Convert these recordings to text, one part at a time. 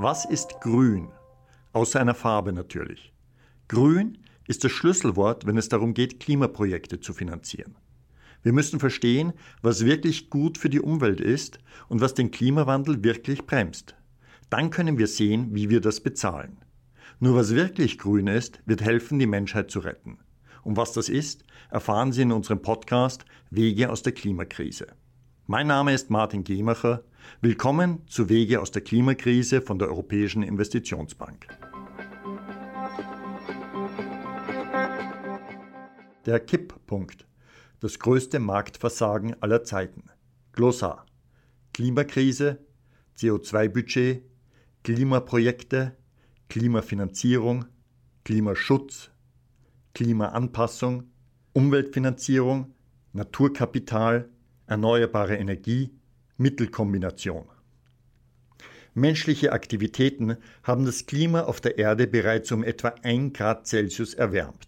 Was ist grün? Außer einer Farbe natürlich. Grün ist das Schlüsselwort, wenn es darum geht, Klimaprojekte zu finanzieren. Wir müssen verstehen, was wirklich gut für die Umwelt ist und was den Klimawandel wirklich bremst. Dann können wir sehen, wie wir das bezahlen. Nur was wirklich grün ist, wird helfen, die Menschheit zu retten. Und was das ist, erfahren Sie in unserem Podcast Wege aus der Klimakrise. Mein Name ist Martin Gemacher. Willkommen zu Wege aus der Klimakrise von der Europäischen Investitionsbank. Der Kipppunkt. Das größte Marktversagen aller Zeiten. Glossar. Klimakrise, CO2-Budget, Klimaprojekte, Klimafinanzierung, Klimaschutz, Klimaanpassung, Umweltfinanzierung, Naturkapital, erneuerbare Energie, Mittelkombination. Menschliche Aktivitäten haben das Klima auf der Erde bereits um etwa 1 Grad Celsius erwärmt.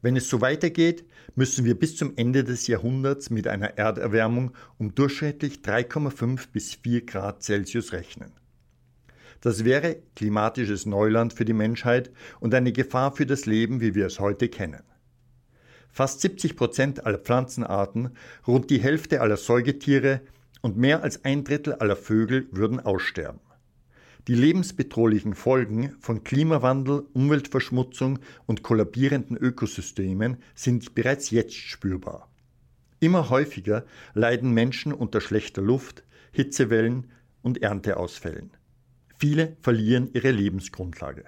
Wenn es so weitergeht, müssen wir bis zum Ende des Jahrhunderts mit einer Erderwärmung um durchschnittlich 3,5 bis 4 Grad Celsius rechnen. Das wäre klimatisches Neuland für die Menschheit und eine Gefahr für das Leben, wie wir es heute kennen. Fast 70 Prozent aller Pflanzenarten, rund die Hälfte aller Säugetiere und mehr als ein Drittel aller Vögel würden aussterben. Die lebensbedrohlichen Folgen von Klimawandel, Umweltverschmutzung und kollabierenden Ökosystemen sind bereits jetzt spürbar. Immer häufiger leiden Menschen unter schlechter Luft, Hitzewellen und Ernteausfällen. Viele verlieren ihre Lebensgrundlage.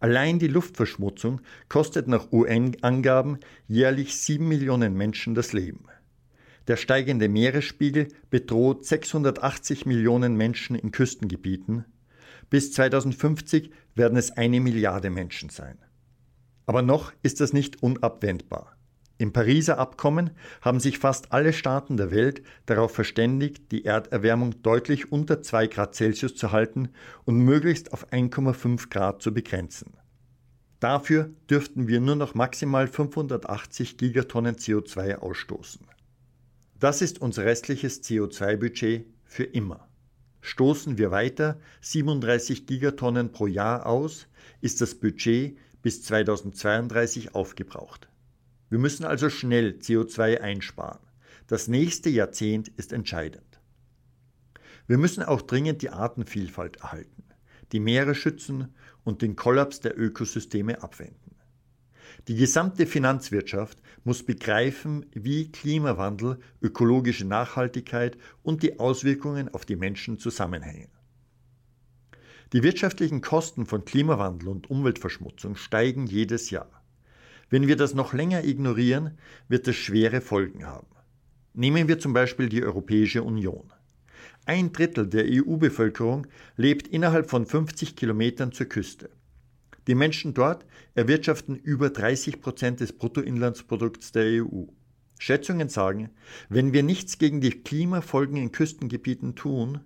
Allein die Luftverschmutzung kostet nach UN-Angaben jährlich sieben Millionen Menschen das Leben. Der steigende Meeresspiegel bedroht 680 Millionen Menschen in Küstengebieten. Bis 2050 werden es eine Milliarde Menschen sein. Aber noch ist das nicht unabwendbar. Im Pariser Abkommen haben sich fast alle Staaten der Welt darauf verständigt, die Erderwärmung deutlich unter 2 Grad Celsius zu halten und möglichst auf 1,5 Grad zu begrenzen. Dafür dürften wir nur noch maximal 580 Gigatonnen CO2 ausstoßen. Das ist unser restliches CO2-Budget für immer. Stoßen wir weiter 37 Gigatonnen pro Jahr aus, ist das Budget bis 2032 aufgebraucht. Wir müssen also schnell CO2 einsparen. Das nächste Jahrzehnt ist entscheidend. Wir müssen auch dringend die Artenvielfalt erhalten, die Meere schützen und den Kollaps der Ökosysteme abwenden. Die gesamte Finanzwirtschaft muss begreifen, wie Klimawandel, ökologische Nachhaltigkeit und die Auswirkungen auf die Menschen zusammenhängen. Die wirtschaftlichen Kosten von Klimawandel und Umweltverschmutzung steigen jedes Jahr. Wenn wir das noch länger ignorieren, wird es schwere Folgen haben. Nehmen wir zum Beispiel die Europäische Union. Ein Drittel der EU-Bevölkerung lebt innerhalb von 50 Kilometern zur Küste. Die Menschen dort erwirtschaften über 30 Prozent des Bruttoinlandsprodukts der EU. Schätzungen sagen, wenn wir nichts gegen die Klimafolgen in Küstengebieten tun,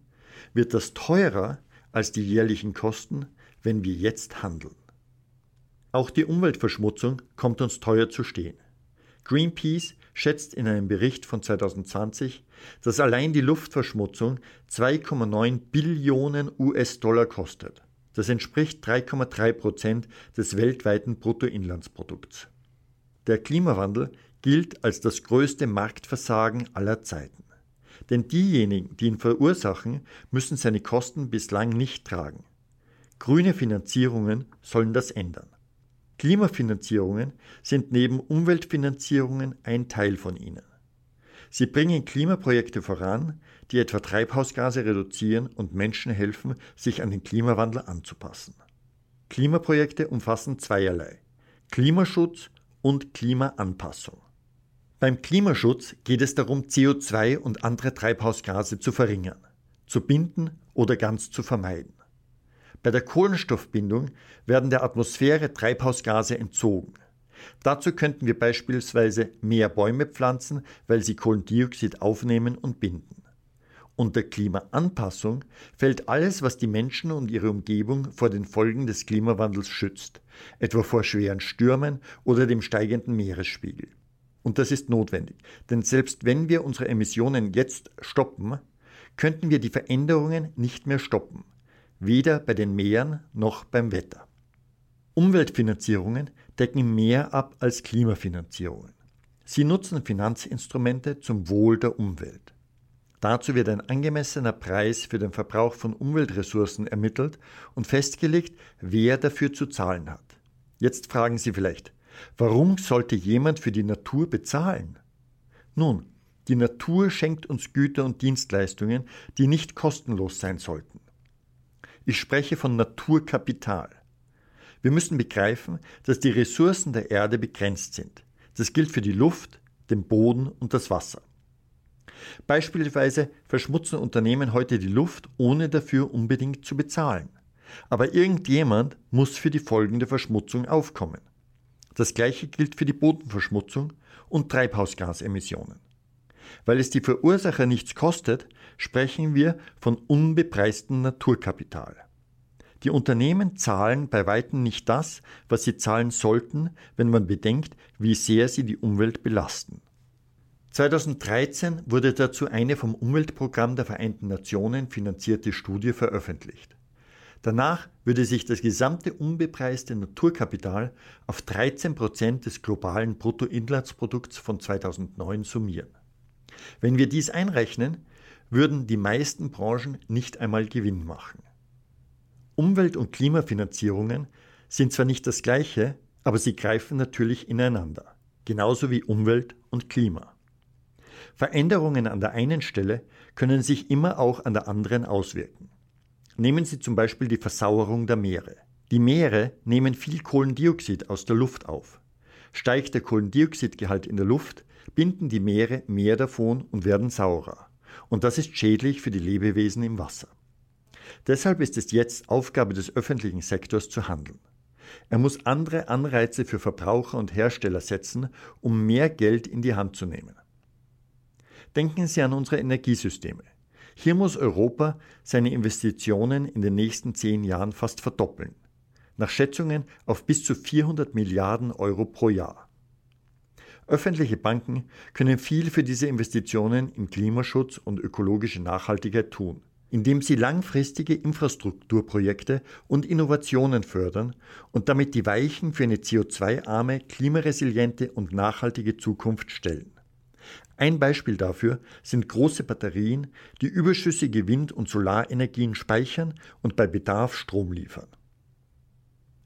wird das teurer als die jährlichen Kosten, wenn wir jetzt handeln. Auch die Umweltverschmutzung kommt uns teuer zu stehen. Greenpeace schätzt in einem Bericht von 2020, dass allein die Luftverschmutzung 2,9 Billionen US-Dollar kostet. Das entspricht 3,3 Prozent des weltweiten Bruttoinlandsprodukts. Der Klimawandel gilt als das größte Marktversagen aller Zeiten. Denn diejenigen, die ihn verursachen, müssen seine Kosten bislang nicht tragen. Grüne Finanzierungen sollen das ändern. Klimafinanzierungen sind neben Umweltfinanzierungen ein Teil von ihnen. Sie bringen Klimaprojekte voran, die etwa Treibhausgase reduzieren und Menschen helfen, sich an den Klimawandel anzupassen. Klimaprojekte umfassen zweierlei Klimaschutz und Klimaanpassung. Beim Klimaschutz geht es darum, CO2 und andere Treibhausgase zu verringern, zu binden oder ganz zu vermeiden. Bei der Kohlenstoffbindung werden der Atmosphäre Treibhausgase entzogen. Dazu könnten wir beispielsweise mehr Bäume pflanzen, weil sie Kohlendioxid aufnehmen und binden. Unter Klimaanpassung fällt alles, was die Menschen und ihre Umgebung vor den Folgen des Klimawandels schützt, etwa vor schweren Stürmen oder dem steigenden Meeresspiegel. Und das ist notwendig, denn selbst wenn wir unsere Emissionen jetzt stoppen, könnten wir die Veränderungen nicht mehr stoppen weder bei den Meeren noch beim Wetter. Umweltfinanzierungen decken mehr ab als Klimafinanzierungen. Sie nutzen Finanzinstrumente zum Wohl der Umwelt. Dazu wird ein angemessener Preis für den Verbrauch von Umweltressourcen ermittelt und festgelegt, wer dafür zu zahlen hat. Jetzt fragen Sie vielleicht, warum sollte jemand für die Natur bezahlen? Nun, die Natur schenkt uns Güter und Dienstleistungen, die nicht kostenlos sein sollten. Ich spreche von Naturkapital. Wir müssen begreifen, dass die Ressourcen der Erde begrenzt sind. Das gilt für die Luft, den Boden und das Wasser. Beispielsweise verschmutzen Unternehmen heute die Luft, ohne dafür unbedingt zu bezahlen. Aber irgendjemand muss für die folgende Verschmutzung aufkommen. Das gleiche gilt für die Bodenverschmutzung und Treibhausgasemissionen. Weil es die Verursacher nichts kostet, sprechen wir von unbepreistem Naturkapital. Die Unternehmen zahlen bei weitem nicht das, was sie zahlen sollten, wenn man bedenkt, wie sehr sie die Umwelt belasten. 2013 wurde dazu eine vom Umweltprogramm der Vereinten Nationen finanzierte Studie veröffentlicht. Danach würde sich das gesamte unbepreiste Naturkapital auf 13 Prozent des globalen Bruttoinlandsprodukts von 2009 summieren. Wenn wir dies einrechnen, würden die meisten Branchen nicht einmal Gewinn machen. Umwelt- und Klimafinanzierungen sind zwar nicht das gleiche, aber sie greifen natürlich ineinander, genauso wie Umwelt und Klima. Veränderungen an der einen Stelle können sich immer auch an der anderen auswirken. Nehmen Sie zum Beispiel die Versauerung der Meere. Die Meere nehmen viel Kohlendioxid aus der Luft auf. Steigt der Kohlendioxidgehalt in der Luft, binden die Meere mehr davon und werden saurer. Und das ist schädlich für die Lebewesen im Wasser. Deshalb ist es jetzt Aufgabe des öffentlichen Sektors zu handeln. Er muss andere Anreize für Verbraucher und Hersteller setzen, um mehr Geld in die Hand zu nehmen. Denken Sie an unsere Energiesysteme. Hier muss Europa seine Investitionen in den nächsten zehn Jahren fast verdoppeln. Nach Schätzungen auf bis zu 400 Milliarden Euro pro Jahr. Öffentliche Banken können viel für diese Investitionen in Klimaschutz und ökologische Nachhaltigkeit tun, indem sie langfristige Infrastrukturprojekte und Innovationen fördern und damit die Weichen für eine CO2-arme, klimaresiliente und nachhaltige Zukunft stellen. Ein Beispiel dafür sind große Batterien, die überschüssige Wind- und Solarenergien speichern und bei Bedarf Strom liefern.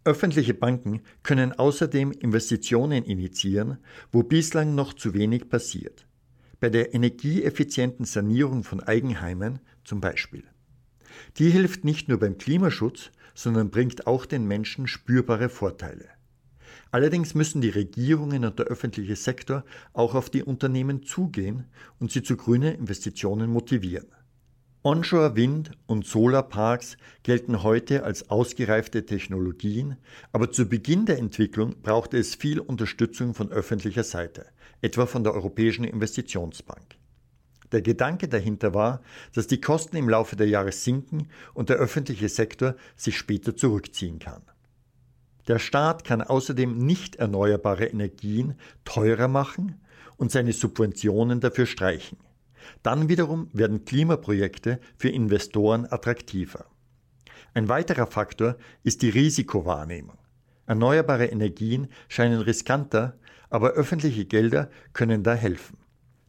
Öffentliche Banken können außerdem Investitionen initiieren, wo bislang noch zu wenig passiert. Bei der energieeffizienten Sanierung von Eigenheimen zum Beispiel. Die hilft nicht nur beim Klimaschutz, sondern bringt auch den Menschen spürbare Vorteile. Allerdings müssen die Regierungen und der öffentliche Sektor auch auf die Unternehmen zugehen und sie zu grünen Investitionen motivieren. Onshore-Wind- und Solarparks gelten heute als ausgereifte Technologien, aber zu Beginn der Entwicklung brauchte es viel Unterstützung von öffentlicher Seite, etwa von der Europäischen Investitionsbank. Der Gedanke dahinter war, dass die Kosten im Laufe der Jahre sinken und der öffentliche Sektor sich später zurückziehen kann. Der Staat kann außerdem nicht erneuerbare Energien teurer machen und seine Subventionen dafür streichen. Dann wiederum werden Klimaprojekte für Investoren attraktiver. Ein weiterer Faktor ist die Risikowahrnehmung. Erneuerbare Energien scheinen riskanter, aber öffentliche Gelder können da helfen.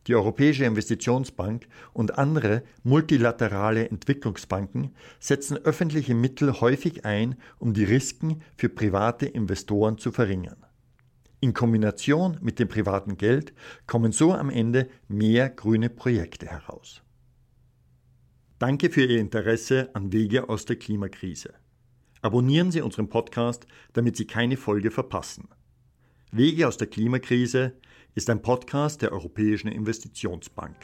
Die Europäische Investitionsbank und andere multilaterale Entwicklungsbanken setzen öffentliche Mittel häufig ein, um die Risiken für private Investoren zu verringern. In Kombination mit dem privaten Geld kommen so am Ende mehr grüne Projekte heraus. Danke für Ihr Interesse an Wege aus der Klimakrise. Abonnieren Sie unseren Podcast, damit Sie keine Folge verpassen. Wege aus der Klimakrise ist ein Podcast der Europäischen Investitionsbank.